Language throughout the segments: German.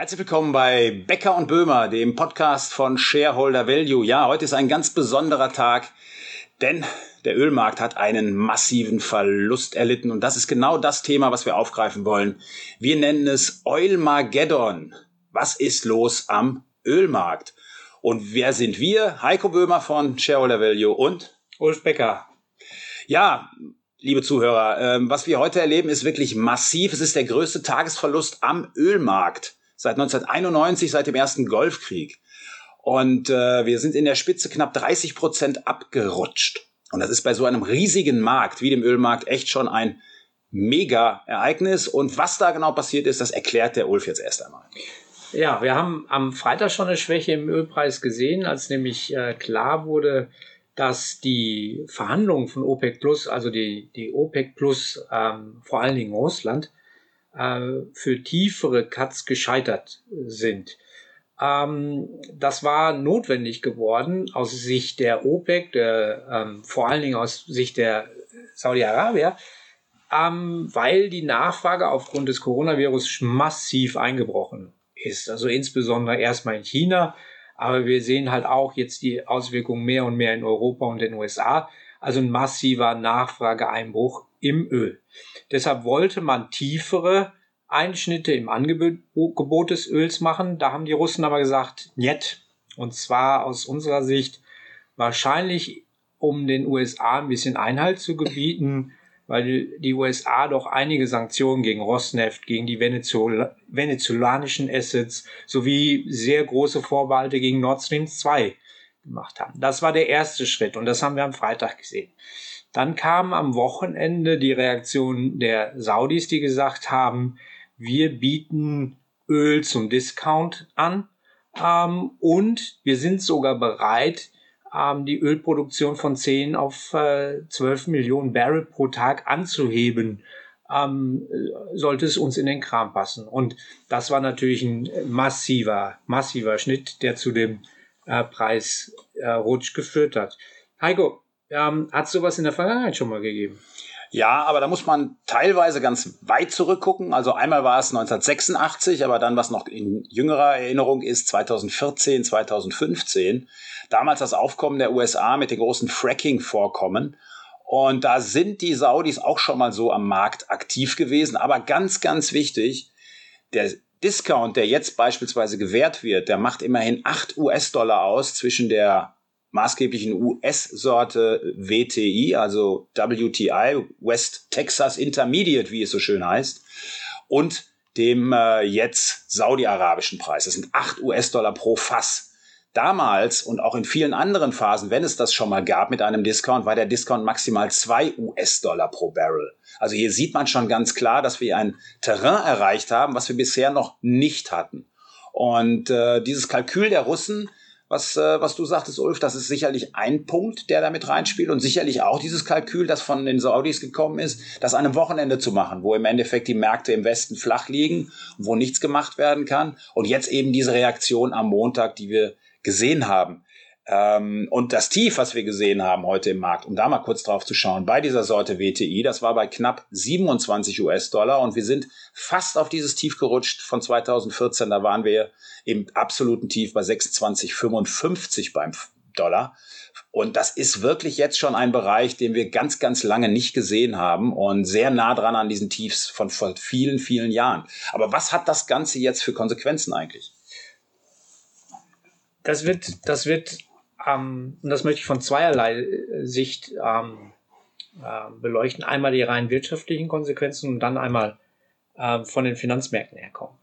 Herzlich willkommen bei Becker und Böhmer, dem Podcast von Shareholder Value. Ja, heute ist ein ganz besonderer Tag, denn der Ölmarkt hat einen massiven Verlust erlitten und das ist genau das Thema, was wir aufgreifen wollen. Wir nennen es Oilmageddon. Was ist los am Ölmarkt? Und wer sind wir? Heiko Böhmer von Shareholder Value und Ulf Becker. Ja, liebe Zuhörer, äh, was wir heute erleben, ist wirklich massiv. Es ist der größte Tagesverlust am Ölmarkt seit 1991, seit dem ersten Golfkrieg. Und äh, wir sind in der Spitze knapp 30 Prozent abgerutscht. Und das ist bei so einem riesigen Markt wie dem Ölmarkt echt schon ein Mega-Ereignis. Und was da genau passiert ist, das erklärt der Ulf jetzt erst einmal. Ja, wir haben am Freitag schon eine Schwäche im Ölpreis gesehen, als nämlich äh, klar wurde, dass die Verhandlungen von OPEC Plus, also die, die OPEC Plus, ähm, vor allen Dingen Russland, für tiefere Cuts gescheitert sind. Ähm, das war notwendig geworden aus Sicht der OPEC, der, ähm, vor allen Dingen aus Sicht der Saudi-Arabier, ähm, weil die Nachfrage aufgrund des Coronavirus massiv eingebrochen ist. Also insbesondere erstmal in China, aber wir sehen halt auch jetzt die Auswirkungen mehr und mehr in Europa und den USA. Also ein massiver Nachfrageeinbruch im Öl. Deshalb wollte man tiefere Einschnitte im Angebot des Öls machen. Da haben die Russen aber gesagt, nett. Und zwar aus unserer Sicht wahrscheinlich, um den USA ein bisschen Einhalt zu gebieten, weil die USA doch einige Sanktionen gegen Rosneft, gegen die Venezuela venezolanischen Assets sowie sehr große Vorbehalte gegen Nord Stream 2 gemacht haben. Das war der erste Schritt und das haben wir am Freitag gesehen. Dann kam am Wochenende die Reaktion der Saudis, die gesagt haben, wir bieten Öl zum Discount an ähm, und wir sind sogar bereit, ähm, die Ölproduktion von 10 auf äh, 12 Millionen Barrel pro Tag anzuheben, ähm, sollte es uns in den Kram passen. Und das war natürlich ein massiver, massiver Schnitt, der zu dem äh, Preisrutsch äh, geführt hat. Heiko, ähm, hat sowas in der Vergangenheit schon mal gegeben? Ja, aber da muss man teilweise ganz weit zurückgucken. Also einmal war es 1986, aber dann, was noch in jüngerer Erinnerung ist, 2014, 2015. Damals das Aufkommen der USA mit den großen Fracking-Vorkommen. Und da sind die Saudis auch schon mal so am Markt aktiv gewesen. Aber ganz, ganz wichtig, der Discount, der jetzt beispielsweise gewährt wird, der macht immerhin 8 US-Dollar aus zwischen der maßgeblichen US-Sorte WTI, also WTI, West Texas Intermediate, wie es so schön heißt, und dem äh, jetzt saudi-arabischen Preis. Das sind 8 US-Dollar pro Fass. Damals und auch in vielen anderen Phasen, wenn es das schon mal gab mit einem Discount, war der Discount maximal 2 US-Dollar pro Barrel. Also hier sieht man schon ganz klar, dass wir ein Terrain erreicht haben, was wir bisher noch nicht hatten. Und äh, dieses Kalkül der Russen, was, äh, was du sagtest, Ulf, das ist sicherlich ein Punkt, der damit reinspielt und sicherlich auch dieses Kalkül, das von den Saudis gekommen ist, das an einem Wochenende zu machen, wo im Endeffekt die Märkte im Westen flach liegen, wo nichts gemacht werden kann und jetzt eben diese Reaktion am Montag, die wir gesehen haben. Ähm, und das Tief, was wir gesehen haben heute im Markt, um da mal kurz drauf zu schauen, bei dieser Sorte WTI, das war bei knapp 27 US-Dollar und wir sind fast auf dieses Tief gerutscht von 2014. Da waren wir im absoluten Tief bei 26,55 beim Dollar. Und das ist wirklich jetzt schon ein Bereich, den wir ganz, ganz lange nicht gesehen haben und sehr nah dran an diesen Tiefs von vor vielen, vielen Jahren. Aber was hat das Ganze jetzt für Konsequenzen eigentlich? Das wird, das wird ähm, und das möchte ich von zweierlei äh, Sicht ähm, äh, beleuchten. Einmal die rein wirtschaftlichen Konsequenzen und dann einmal äh, von den Finanzmärkten herkommen.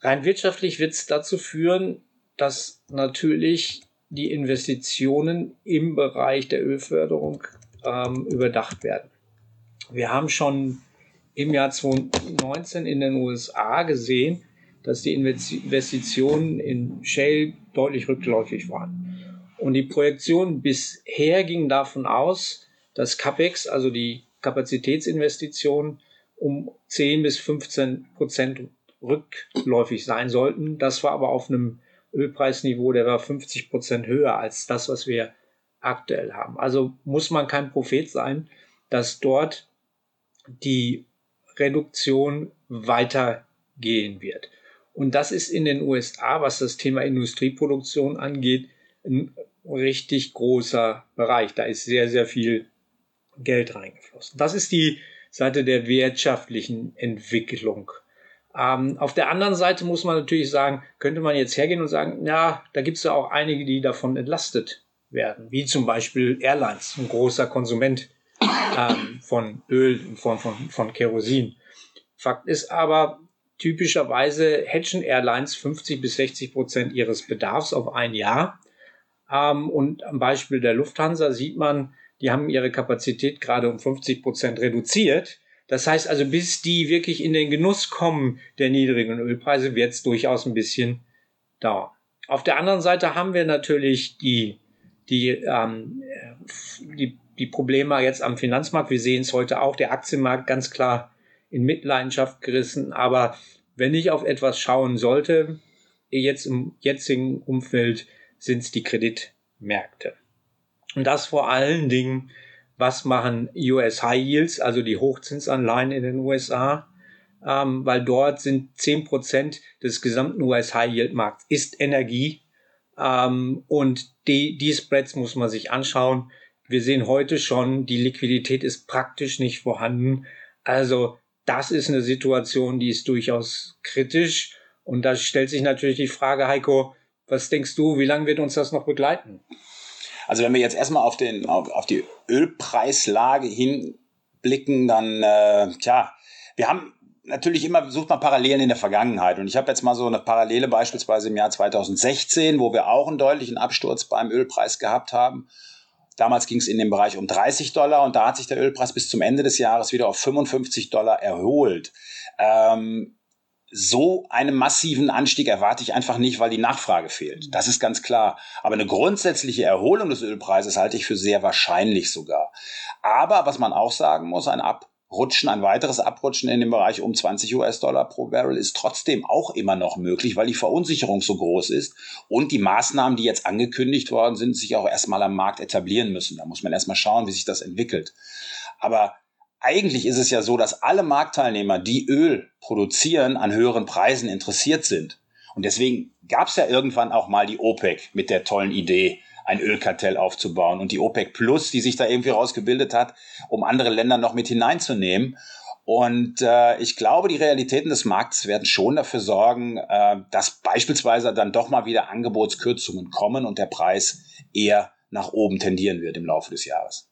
Rein wirtschaftlich wird es dazu führen, dass natürlich die Investitionen im Bereich der Ölförderung ähm, überdacht werden. Wir haben schon im Jahr 2019 in den USA gesehen, dass die Investitionen in Shale deutlich rückläufig waren. Und die Projektion bisher ging davon aus, dass CAPEX, also die Kapazitätsinvestitionen, um 10 bis 15 Prozent rückläufig sein sollten. Das war aber auf einem Ölpreisniveau, der war 50 Prozent höher als das, was wir aktuell haben. Also muss man kein Prophet sein, dass dort die Reduktion weitergehen wird. Und das ist in den USA, was das Thema Industrieproduktion angeht, ein richtig großer Bereich. Da ist sehr, sehr viel Geld reingeflossen. Das ist die Seite der wirtschaftlichen Entwicklung. Ähm, auf der anderen Seite muss man natürlich sagen, könnte man jetzt hergehen und sagen, ja, da gibt es ja auch einige, die davon entlastet werden, wie zum Beispiel Airlines, ein großer Konsument ähm, von Öl in Form von, von Kerosin. Fakt ist aber, typischerweise hedgen Airlines 50 bis 60 Prozent ihres Bedarfs auf ein Jahr. Ähm, und am Beispiel der Lufthansa sieht man, die haben ihre Kapazität gerade um 50 Prozent reduziert. Das heißt also, bis die wirklich in den Genuss kommen der niedrigen Ölpreise, wird es durchaus ein bisschen dauern. Auf der anderen Seite haben wir natürlich die, die, ähm, die, die Probleme jetzt am Finanzmarkt. Wir sehen es heute auch, der Aktienmarkt ganz klar in Mitleidenschaft gerissen. Aber wenn ich auf etwas schauen sollte, jetzt im jetzigen Umfeld sind es die Kreditmärkte. Und das vor allen Dingen, was machen US High Yields, also die Hochzinsanleihen in den USA, ähm, weil dort sind zehn Prozent des gesamten US High Yield Markts ist Energie. Ähm, und die, die Spreads muss man sich anschauen. Wir sehen heute schon, die Liquidität ist praktisch nicht vorhanden. Also das ist eine Situation, die ist durchaus kritisch. Und da stellt sich natürlich die Frage, Heiko, was denkst du, wie lange wird uns das noch begleiten? Also wenn wir jetzt erstmal auf, den, auf, auf die Ölpreislage hinblicken, dann, äh, tja, wir haben natürlich immer, sucht man Parallelen in der Vergangenheit. Und ich habe jetzt mal so eine Parallele beispielsweise im Jahr 2016, wo wir auch einen deutlichen Absturz beim Ölpreis gehabt haben. Damals ging es in dem Bereich um 30 Dollar und da hat sich der Ölpreis bis zum Ende des Jahres wieder auf 55 Dollar erholt. Ähm, so einen massiven Anstieg erwarte ich einfach nicht, weil die Nachfrage fehlt. Das ist ganz klar. Aber eine grundsätzliche Erholung des Ölpreises halte ich für sehr wahrscheinlich sogar. Aber was man auch sagen muss, ein Abrutschen, ein weiteres Abrutschen in dem Bereich um 20 US-Dollar pro Barrel ist trotzdem auch immer noch möglich, weil die Verunsicherung so groß ist und die Maßnahmen, die jetzt angekündigt worden sind, sich auch erstmal am Markt etablieren müssen. Da muss man erstmal schauen, wie sich das entwickelt. Aber eigentlich ist es ja so, dass alle Marktteilnehmer, die Öl produzieren, an höheren Preisen interessiert sind. Und deswegen gab es ja irgendwann auch mal die OPEC mit der tollen Idee, ein Ölkartell aufzubauen und die OPEC Plus, die sich da irgendwie rausgebildet hat, um andere Länder noch mit hineinzunehmen. Und äh, ich glaube, die Realitäten des Marktes werden schon dafür sorgen, äh, dass beispielsweise dann doch mal wieder Angebotskürzungen kommen und der Preis eher nach oben tendieren wird im Laufe des Jahres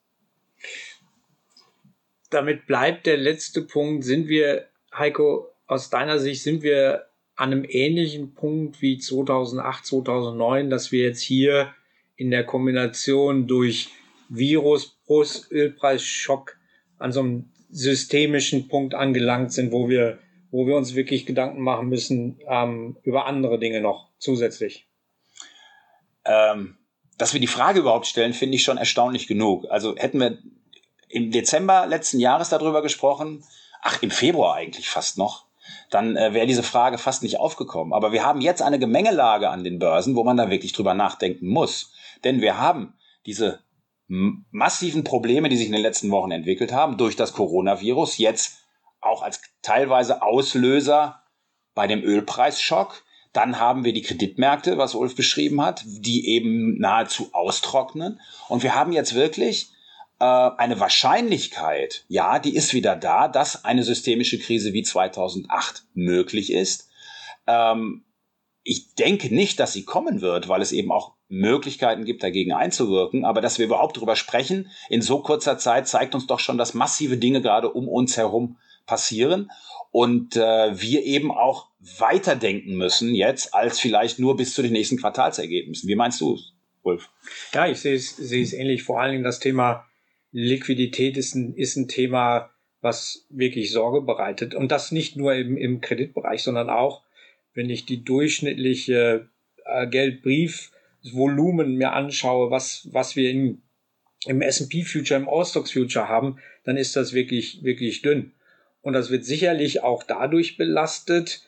damit bleibt der letzte Punkt. Sind wir, Heiko, aus deiner Sicht, sind wir an einem ähnlichen Punkt wie 2008, 2009, dass wir jetzt hier in der Kombination durch Virus plus Ölpreisschock an so einem systemischen Punkt angelangt sind, wo wir, wo wir uns wirklich Gedanken machen müssen ähm, über andere Dinge noch zusätzlich. Ähm, dass wir die Frage überhaupt stellen, finde ich schon erstaunlich genug. Also hätten wir im Dezember letzten Jahres darüber gesprochen, ach, im Februar eigentlich fast noch, dann äh, wäre diese Frage fast nicht aufgekommen. Aber wir haben jetzt eine Gemengelage an den Börsen, wo man da wirklich drüber nachdenken muss. Denn wir haben diese massiven Probleme, die sich in den letzten Wochen entwickelt haben, durch das Coronavirus, jetzt auch als teilweise Auslöser bei dem Ölpreisschock. Dann haben wir die Kreditmärkte, was Ulf beschrieben hat, die eben nahezu austrocknen. Und wir haben jetzt wirklich äh, eine Wahrscheinlichkeit, ja, die ist wieder da, dass eine systemische Krise wie 2008 möglich ist. Ähm, ich denke nicht, dass sie kommen wird, weil es eben auch Möglichkeiten gibt, dagegen einzuwirken. Aber dass wir überhaupt darüber sprechen in so kurzer Zeit, zeigt uns doch schon, dass massive Dinge gerade um uns herum passieren und äh, wir eben auch weiterdenken müssen jetzt als vielleicht nur bis zu den nächsten Quartalsergebnissen. Wie meinst du, Wolf? Ja, ich sehe es, sehe es ähnlich. Vor allen Dingen das Thema Liquidität ist ein, ist ein Thema, was wirklich Sorge bereitet. Und das nicht nur im, im Kreditbereich, sondern auch, wenn ich die durchschnittliche äh, Geldbriefvolumen mir anschaue, was, was wir in, im S&P Future, im Allstocks Future haben, dann ist das wirklich, wirklich dünn. Und das wird sicherlich auch dadurch belastet,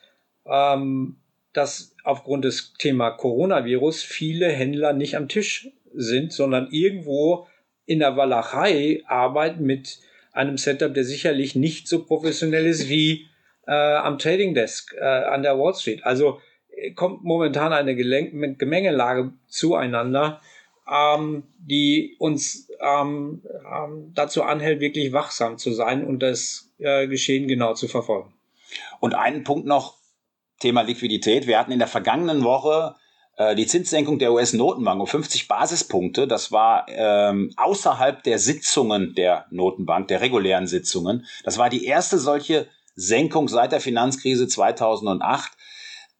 ähm, dass aufgrund des Thema Coronavirus viele Händler nicht am Tisch sind, sondern irgendwo in der Walachei arbeiten mit einem Setup, der sicherlich nicht so professionell ist wie äh, am Trading Desk äh, an der Wall Street. Also äh, kommt momentan eine Gelenk Gemengelage zueinander, ähm, die uns ähm, ähm, dazu anhält, wirklich wachsam zu sein und das äh, Geschehen genau zu verfolgen. Und einen Punkt noch, Thema Liquidität. Wir hatten in der vergangenen Woche äh, die Zinssenkung der US-Notenbank um 50 Basispunkte. Das war ähm, außerhalb der Sitzungen der Notenbank, der regulären Sitzungen. Das war die erste solche Senkung seit der Finanzkrise 2008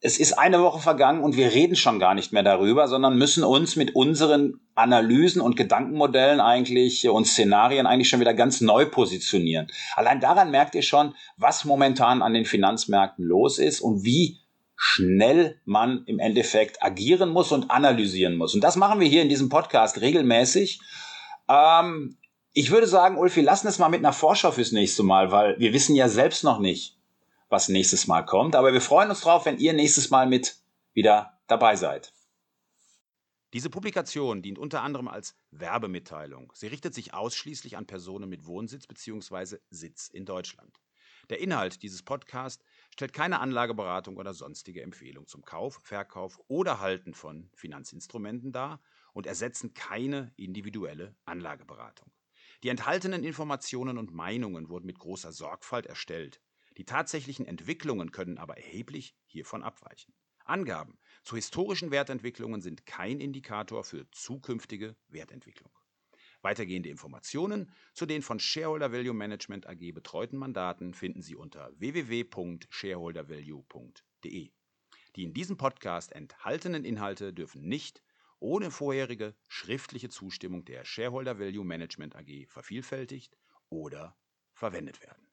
es ist eine Woche vergangen und wir reden schon gar nicht mehr darüber, sondern müssen uns mit unseren Analysen und Gedankenmodellen eigentlich und Szenarien eigentlich schon wieder ganz neu positionieren. Allein daran merkt ihr schon, was momentan an den Finanzmärkten los ist und wie schnell man im Endeffekt agieren muss und analysieren muss. Und das machen wir hier in diesem Podcast regelmäßig. Ähm, ich würde sagen, Ulf, wir lassen es mal mit einer Vorschau fürs nächste Mal, weil wir wissen ja selbst noch nicht, was nächstes Mal kommt. Aber wir freuen uns drauf, wenn ihr nächstes Mal mit wieder dabei seid. Diese Publikation dient unter anderem als Werbemitteilung. Sie richtet sich ausschließlich an Personen mit Wohnsitz bzw. Sitz in Deutschland. Der Inhalt dieses Podcasts stellt keine Anlageberatung oder sonstige Empfehlung zum Kauf, Verkauf oder Halten von Finanzinstrumenten dar und ersetzen keine individuelle Anlageberatung. Die enthaltenen Informationen und Meinungen wurden mit großer Sorgfalt erstellt. Die tatsächlichen Entwicklungen können aber erheblich hiervon abweichen. Angaben zu historischen Wertentwicklungen sind kein Indikator für zukünftige Wertentwicklung. Weitergehende Informationen zu den von Shareholder Value Management AG betreuten Mandaten finden Sie unter www.shareholdervalue.de. Die in diesem Podcast enthaltenen Inhalte dürfen nicht ohne vorherige schriftliche Zustimmung der Shareholder Value Management AG vervielfältigt oder verwendet werden.